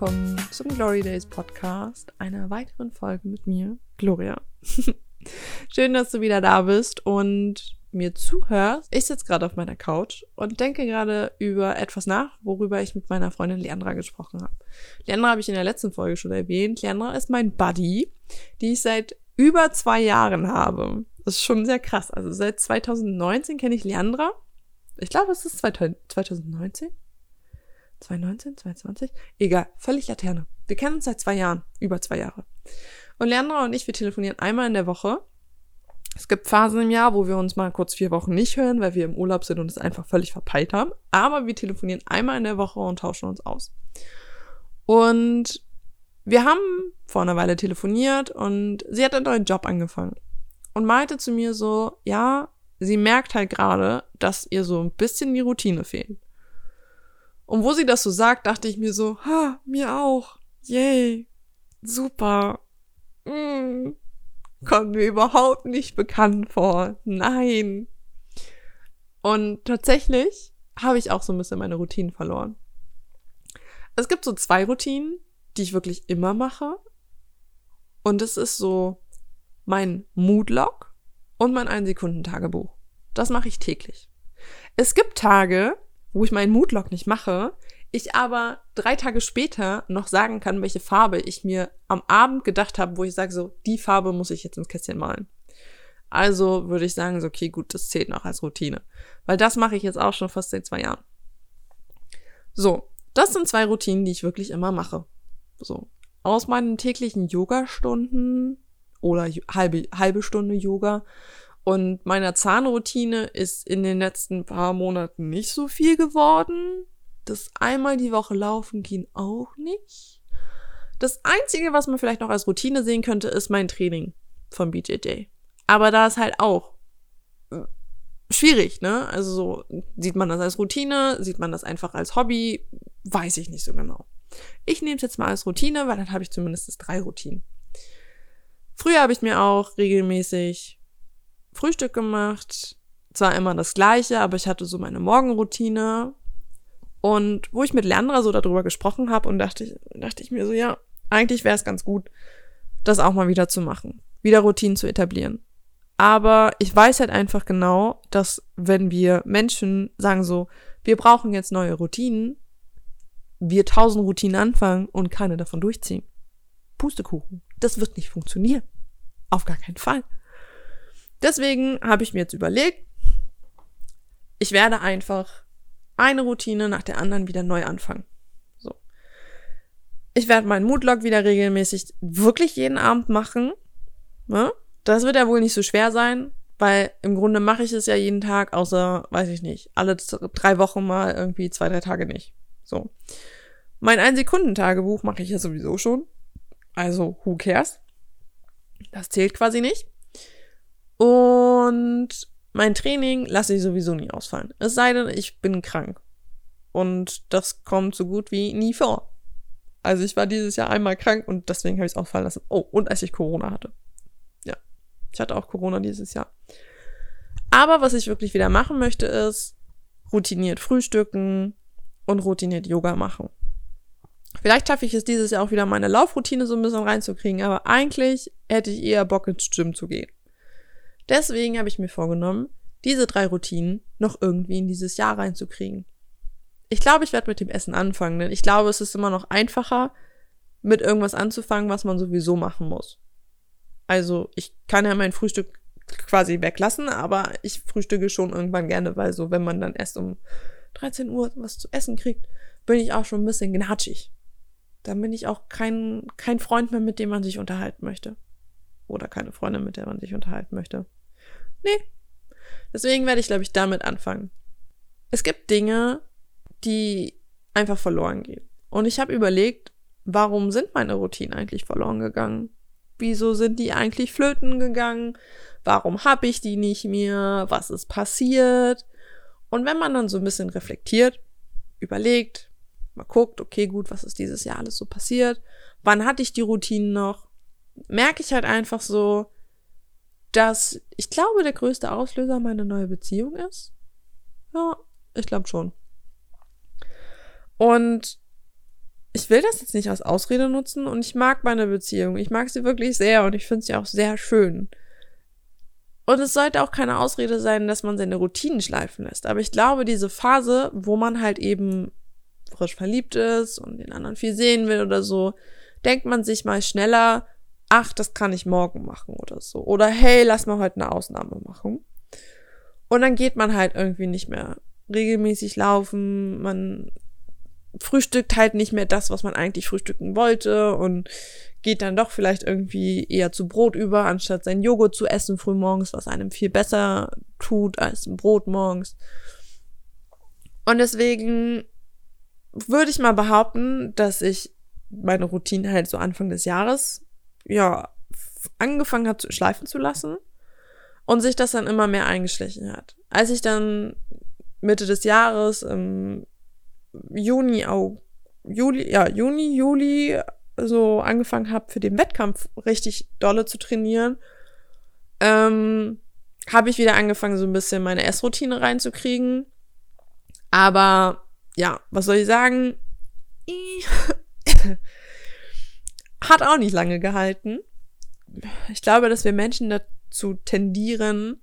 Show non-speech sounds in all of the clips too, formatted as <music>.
Willkommen zum Glory Days Podcast, einer weiteren Folge mit mir, Gloria. <laughs> Schön, dass du wieder da bist und mir zuhörst. Ich sitze gerade auf meiner Couch und denke gerade über etwas nach, worüber ich mit meiner Freundin Leandra gesprochen habe. Leandra habe ich in der letzten Folge schon erwähnt. Leandra ist mein Buddy, die ich seit über zwei Jahren habe. Das ist schon sehr krass. Also seit 2019 kenne ich Leandra. Ich glaube, es ist 2019. 2019, 2020? Egal, völlig Laterne. Wir kennen uns seit zwei Jahren, über zwei Jahre. Und Leandra und ich, wir telefonieren einmal in der Woche. Es gibt Phasen im Jahr, wo wir uns mal kurz vier Wochen nicht hören, weil wir im Urlaub sind und es einfach völlig verpeilt haben. Aber wir telefonieren einmal in der Woche und tauschen uns aus. Und wir haben vor einer Weile telefoniert und sie hat einen neuen Job angefangen. Und meinte zu mir so, ja, sie merkt halt gerade, dass ihr so ein bisschen die Routine fehlt. Und wo sie das so sagt, dachte ich mir so, ha, mir auch. Yay. Super. Mm. Kommt mir überhaupt nicht bekannt vor. Nein. Und tatsächlich habe ich auch so ein bisschen meine Routinen verloren. Es gibt so zwei Routinen, die ich wirklich immer mache. Und es ist so mein Moodlog und mein Ein-Sekunden-Tagebuch. Das mache ich täglich. Es gibt Tage, wo ich meinen Moodlog nicht mache, ich aber drei Tage später noch sagen kann, welche Farbe ich mir am Abend gedacht habe, wo ich sage, so, die Farbe muss ich jetzt ins Kästchen malen. Also würde ich sagen, so, okay, gut, das zählt noch als Routine. Weil das mache ich jetzt auch schon fast seit zwei Jahren. So, das sind zwei Routinen, die ich wirklich immer mache. So, aus meinen täglichen Yoga-Stunden oder halbe, halbe Stunde Yoga und meiner Zahnroutine ist in den letzten paar Monaten nicht so viel geworden. Das einmal die Woche laufen ging auch nicht. Das Einzige, was man vielleicht noch als Routine sehen könnte, ist mein Training vom BJJ. Aber da ist halt auch äh, schwierig, ne? Also so, sieht man das als Routine, sieht man das einfach als Hobby, weiß ich nicht so genau. Ich nehme es jetzt mal als Routine, weil dann habe ich zumindest drei Routinen. Früher habe ich mir auch regelmäßig Frühstück gemacht. Zwar immer das gleiche, aber ich hatte so meine Morgenroutine. Und wo ich mit Leandra so darüber gesprochen habe und dachte dachte ich mir so, ja, eigentlich wäre es ganz gut, das auch mal wieder zu machen. Wieder Routinen zu etablieren. Aber ich weiß halt einfach genau, dass wenn wir Menschen sagen so, wir brauchen jetzt neue Routinen, wir tausend Routinen anfangen und keine davon durchziehen. Pustekuchen. Das wird nicht funktionieren. Auf gar keinen Fall. Deswegen habe ich mir jetzt überlegt, ich werde einfach eine Routine nach der anderen wieder neu anfangen. So. Ich werde meinen Moodlog wieder regelmäßig wirklich jeden Abend machen. Ne? Das wird ja wohl nicht so schwer sein, weil im Grunde mache ich es ja jeden Tag, außer, weiß ich nicht, alle drei Wochen mal irgendwie zwei, drei Tage nicht. So. Mein Ein-Sekunden-Tagebuch mache ich ja sowieso schon. Also, who cares? Das zählt quasi nicht. Und mein Training lasse ich sowieso nie ausfallen. Es sei denn, ich bin krank. Und das kommt so gut wie nie vor. Also ich war dieses Jahr einmal krank und deswegen habe ich es ausfallen lassen. Oh, und als ich Corona hatte. Ja, ich hatte auch Corona dieses Jahr. Aber was ich wirklich wieder machen möchte, ist routiniert frühstücken und routiniert Yoga machen. Vielleicht schaffe ich es dieses Jahr auch wieder meine Laufroutine so ein bisschen reinzukriegen, aber eigentlich hätte ich eher Bock ins Gym zu gehen. Deswegen habe ich mir vorgenommen, diese drei Routinen noch irgendwie in dieses Jahr reinzukriegen. Ich glaube, ich werde mit dem Essen anfangen, denn ich glaube, es ist immer noch einfacher, mit irgendwas anzufangen, was man sowieso machen muss. Also, ich kann ja mein Frühstück quasi weglassen, aber ich frühstücke schon irgendwann gerne, weil so, wenn man dann erst um 13 Uhr was zu essen kriegt, bin ich auch schon ein bisschen gnatschig. Dann bin ich auch kein, kein Freund mehr, mit dem man sich unterhalten möchte. Oder keine Freundin, mit der man sich unterhalten möchte. Nee. Deswegen werde ich, glaube ich, damit anfangen. Es gibt Dinge, die einfach verloren gehen. Und ich habe überlegt, warum sind meine Routinen eigentlich verloren gegangen? Wieso sind die eigentlich flöten gegangen? Warum habe ich die nicht mehr? Was ist passiert? Und wenn man dann so ein bisschen reflektiert, überlegt, mal guckt, okay, gut, was ist dieses Jahr alles so passiert? Wann hatte ich die Routinen noch? Merke ich halt einfach so, dass ich glaube, der größte Auslöser meine neue Beziehung ist. Ja, ich glaube schon. Und ich will das jetzt nicht als Ausrede nutzen und ich mag meine Beziehung. Ich mag sie wirklich sehr und ich finde sie auch sehr schön. Und es sollte auch keine Ausrede sein, dass man seine Routinen schleifen lässt. Aber ich glaube, diese Phase, wo man halt eben frisch verliebt ist und den anderen viel sehen will oder so, denkt man sich mal schneller, ach, das kann ich morgen machen oder so. Oder hey, lass mal heute eine Ausnahme machen. Und dann geht man halt irgendwie nicht mehr regelmäßig laufen, man frühstückt halt nicht mehr das, was man eigentlich frühstücken wollte und geht dann doch vielleicht irgendwie eher zu Brot über, anstatt sein Joghurt zu essen frühmorgens, was einem viel besser tut als ein Brot morgens. Und deswegen würde ich mal behaupten, dass ich meine Routine halt so Anfang des Jahres, ja, angefangen zu schleifen zu lassen und sich das dann immer mehr eingeschlichen hat. Als ich dann Mitte des Jahres im Juni, Juli, ja, Juni, Juli so angefangen habe, für den Wettkampf richtig dolle zu trainieren, ähm, habe ich wieder angefangen, so ein bisschen meine Essroutine reinzukriegen. Aber ja, was soll ich sagen? <laughs> Hat auch nicht lange gehalten. Ich glaube, dass wir Menschen dazu tendieren,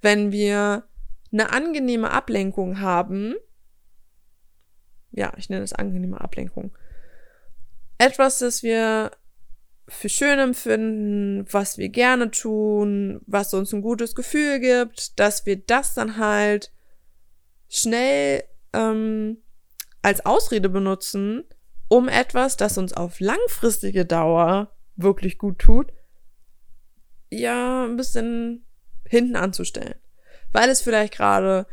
wenn wir eine angenehme Ablenkung haben, ja, ich nenne es angenehme Ablenkung. Etwas, das wir für schön empfinden, was wir gerne tun, was uns ein gutes Gefühl gibt, dass wir das dann halt schnell ähm, als Ausrede benutzen, um etwas, das uns auf langfristige Dauer wirklich gut tut, ja, ein bisschen hinten anzustellen. Weil es vielleicht gerade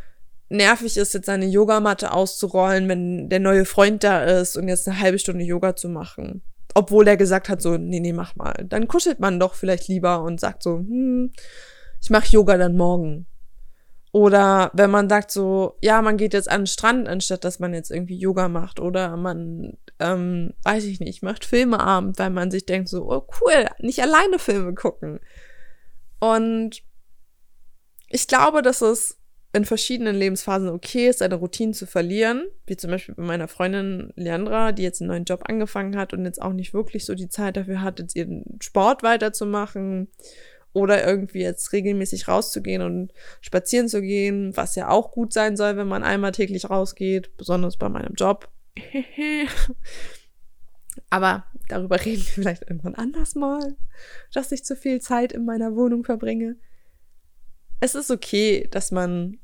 nervig ist, jetzt seine Yogamatte auszurollen, wenn der neue Freund da ist und jetzt eine halbe Stunde Yoga zu machen. Obwohl er gesagt hat, so, nee, nee, mach mal. Dann kuschelt man doch vielleicht lieber und sagt so, hm, ich mache Yoga dann morgen. Oder wenn man sagt so, ja, man geht jetzt an den Strand, anstatt dass man jetzt irgendwie Yoga macht. Oder man, ähm, weiß ich nicht, macht Filmeabend, weil man sich denkt so, oh cool, nicht alleine Filme gucken. Und ich glaube, dass es in verschiedenen Lebensphasen okay ist, seine Routine zu verlieren, wie zum Beispiel bei meiner Freundin Leandra, die jetzt einen neuen Job angefangen hat und jetzt auch nicht wirklich so die Zeit dafür hat, jetzt ihren Sport weiterzumachen oder irgendwie jetzt regelmäßig rauszugehen und spazieren zu gehen, was ja auch gut sein soll, wenn man einmal täglich rausgeht, besonders bei meinem Job. <laughs> Aber darüber reden wir vielleicht irgendwann anders mal, dass ich zu viel Zeit in meiner Wohnung verbringe. Es ist okay, dass man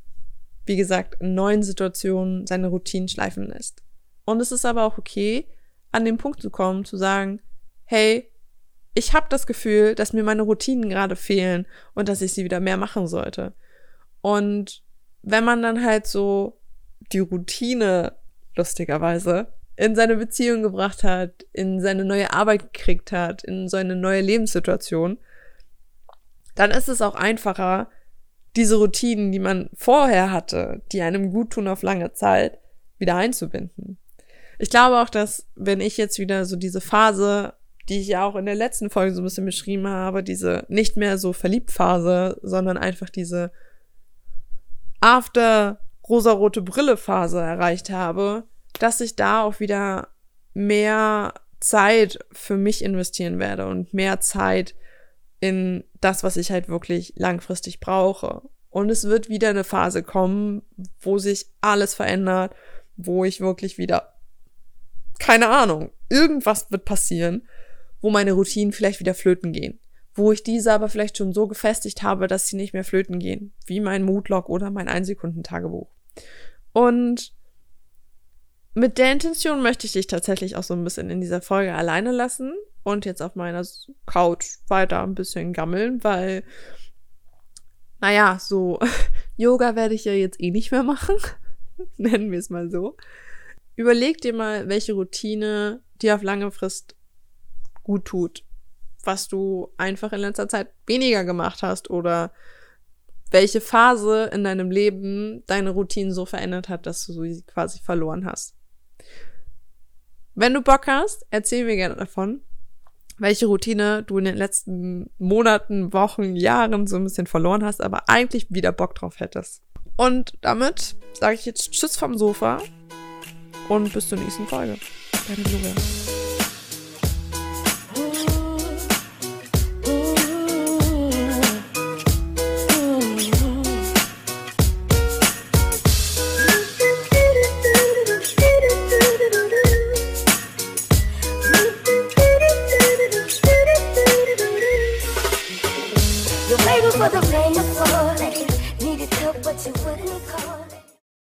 wie gesagt, in neuen Situationen seine Routinen schleifen lässt. Und es ist aber auch okay, an den Punkt zu kommen, zu sagen, hey, ich habe das Gefühl, dass mir meine Routinen gerade fehlen und dass ich sie wieder mehr machen sollte. Und wenn man dann halt so die Routine, lustigerweise, in seine Beziehung gebracht hat, in seine neue Arbeit gekriegt hat, in so eine neue Lebenssituation, dann ist es auch einfacher, diese Routinen, die man vorher hatte, die einem gut tun auf lange Zeit, wieder einzubinden. Ich glaube auch, dass wenn ich jetzt wieder so diese Phase, die ich ja auch in der letzten Folge so ein bisschen beschrieben habe, diese nicht mehr so verliebt Phase, sondern einfach diese after rosarote Brille Phase erreicht habe, dass ich da auch wieder mehr Zeit für mich investieren werde und mehr Zeit in das, was ich halt wirklich langfristig brauche. Und es wird wieder eine Phase kommen, wo sich alles verändert, wo ich wirklich wieder, keine Ahnung, irgendwas wird passieren, wo meine Routinen vielleicht wieder flöten gehen. Wo ich diese aber vielleicht schon so gefestigt habe, dass sie nicht mehr flöten gehen. Wie mein Moodlog oder mein Einsekundentagebuch. Und mit der Intention möchte ich dich tatsächlich auch so ein bisschen in dieser Folge alleine lassen und jetzt auf meiner Couch weiter ein bisschen gammeln, weil, naja, so <laughs> Yoga werde ich ja jetzt eh nicht mehr machen. <laughs> Nennen wir es mal so. Überleg dir mal, welche Routine dir auf lange Frist gut tut. Was du einfach in letzter Zeit weniger gemacht hast oder welche Phase in deinem Leben deine Routine so verändert hat, dass du sie quasi verloren hast. Wenn du Bock hast, erzähl mir gerne davon welche Routine du in den letzten Monaten, Wochen, Jahren so ein bisschen verloren hast, aber eigentlich wieder Bock drauf hättest. Und damit sage ich jetzt Tschüss vom Sofa und bis zur nächsten Folge. Deine Gloria.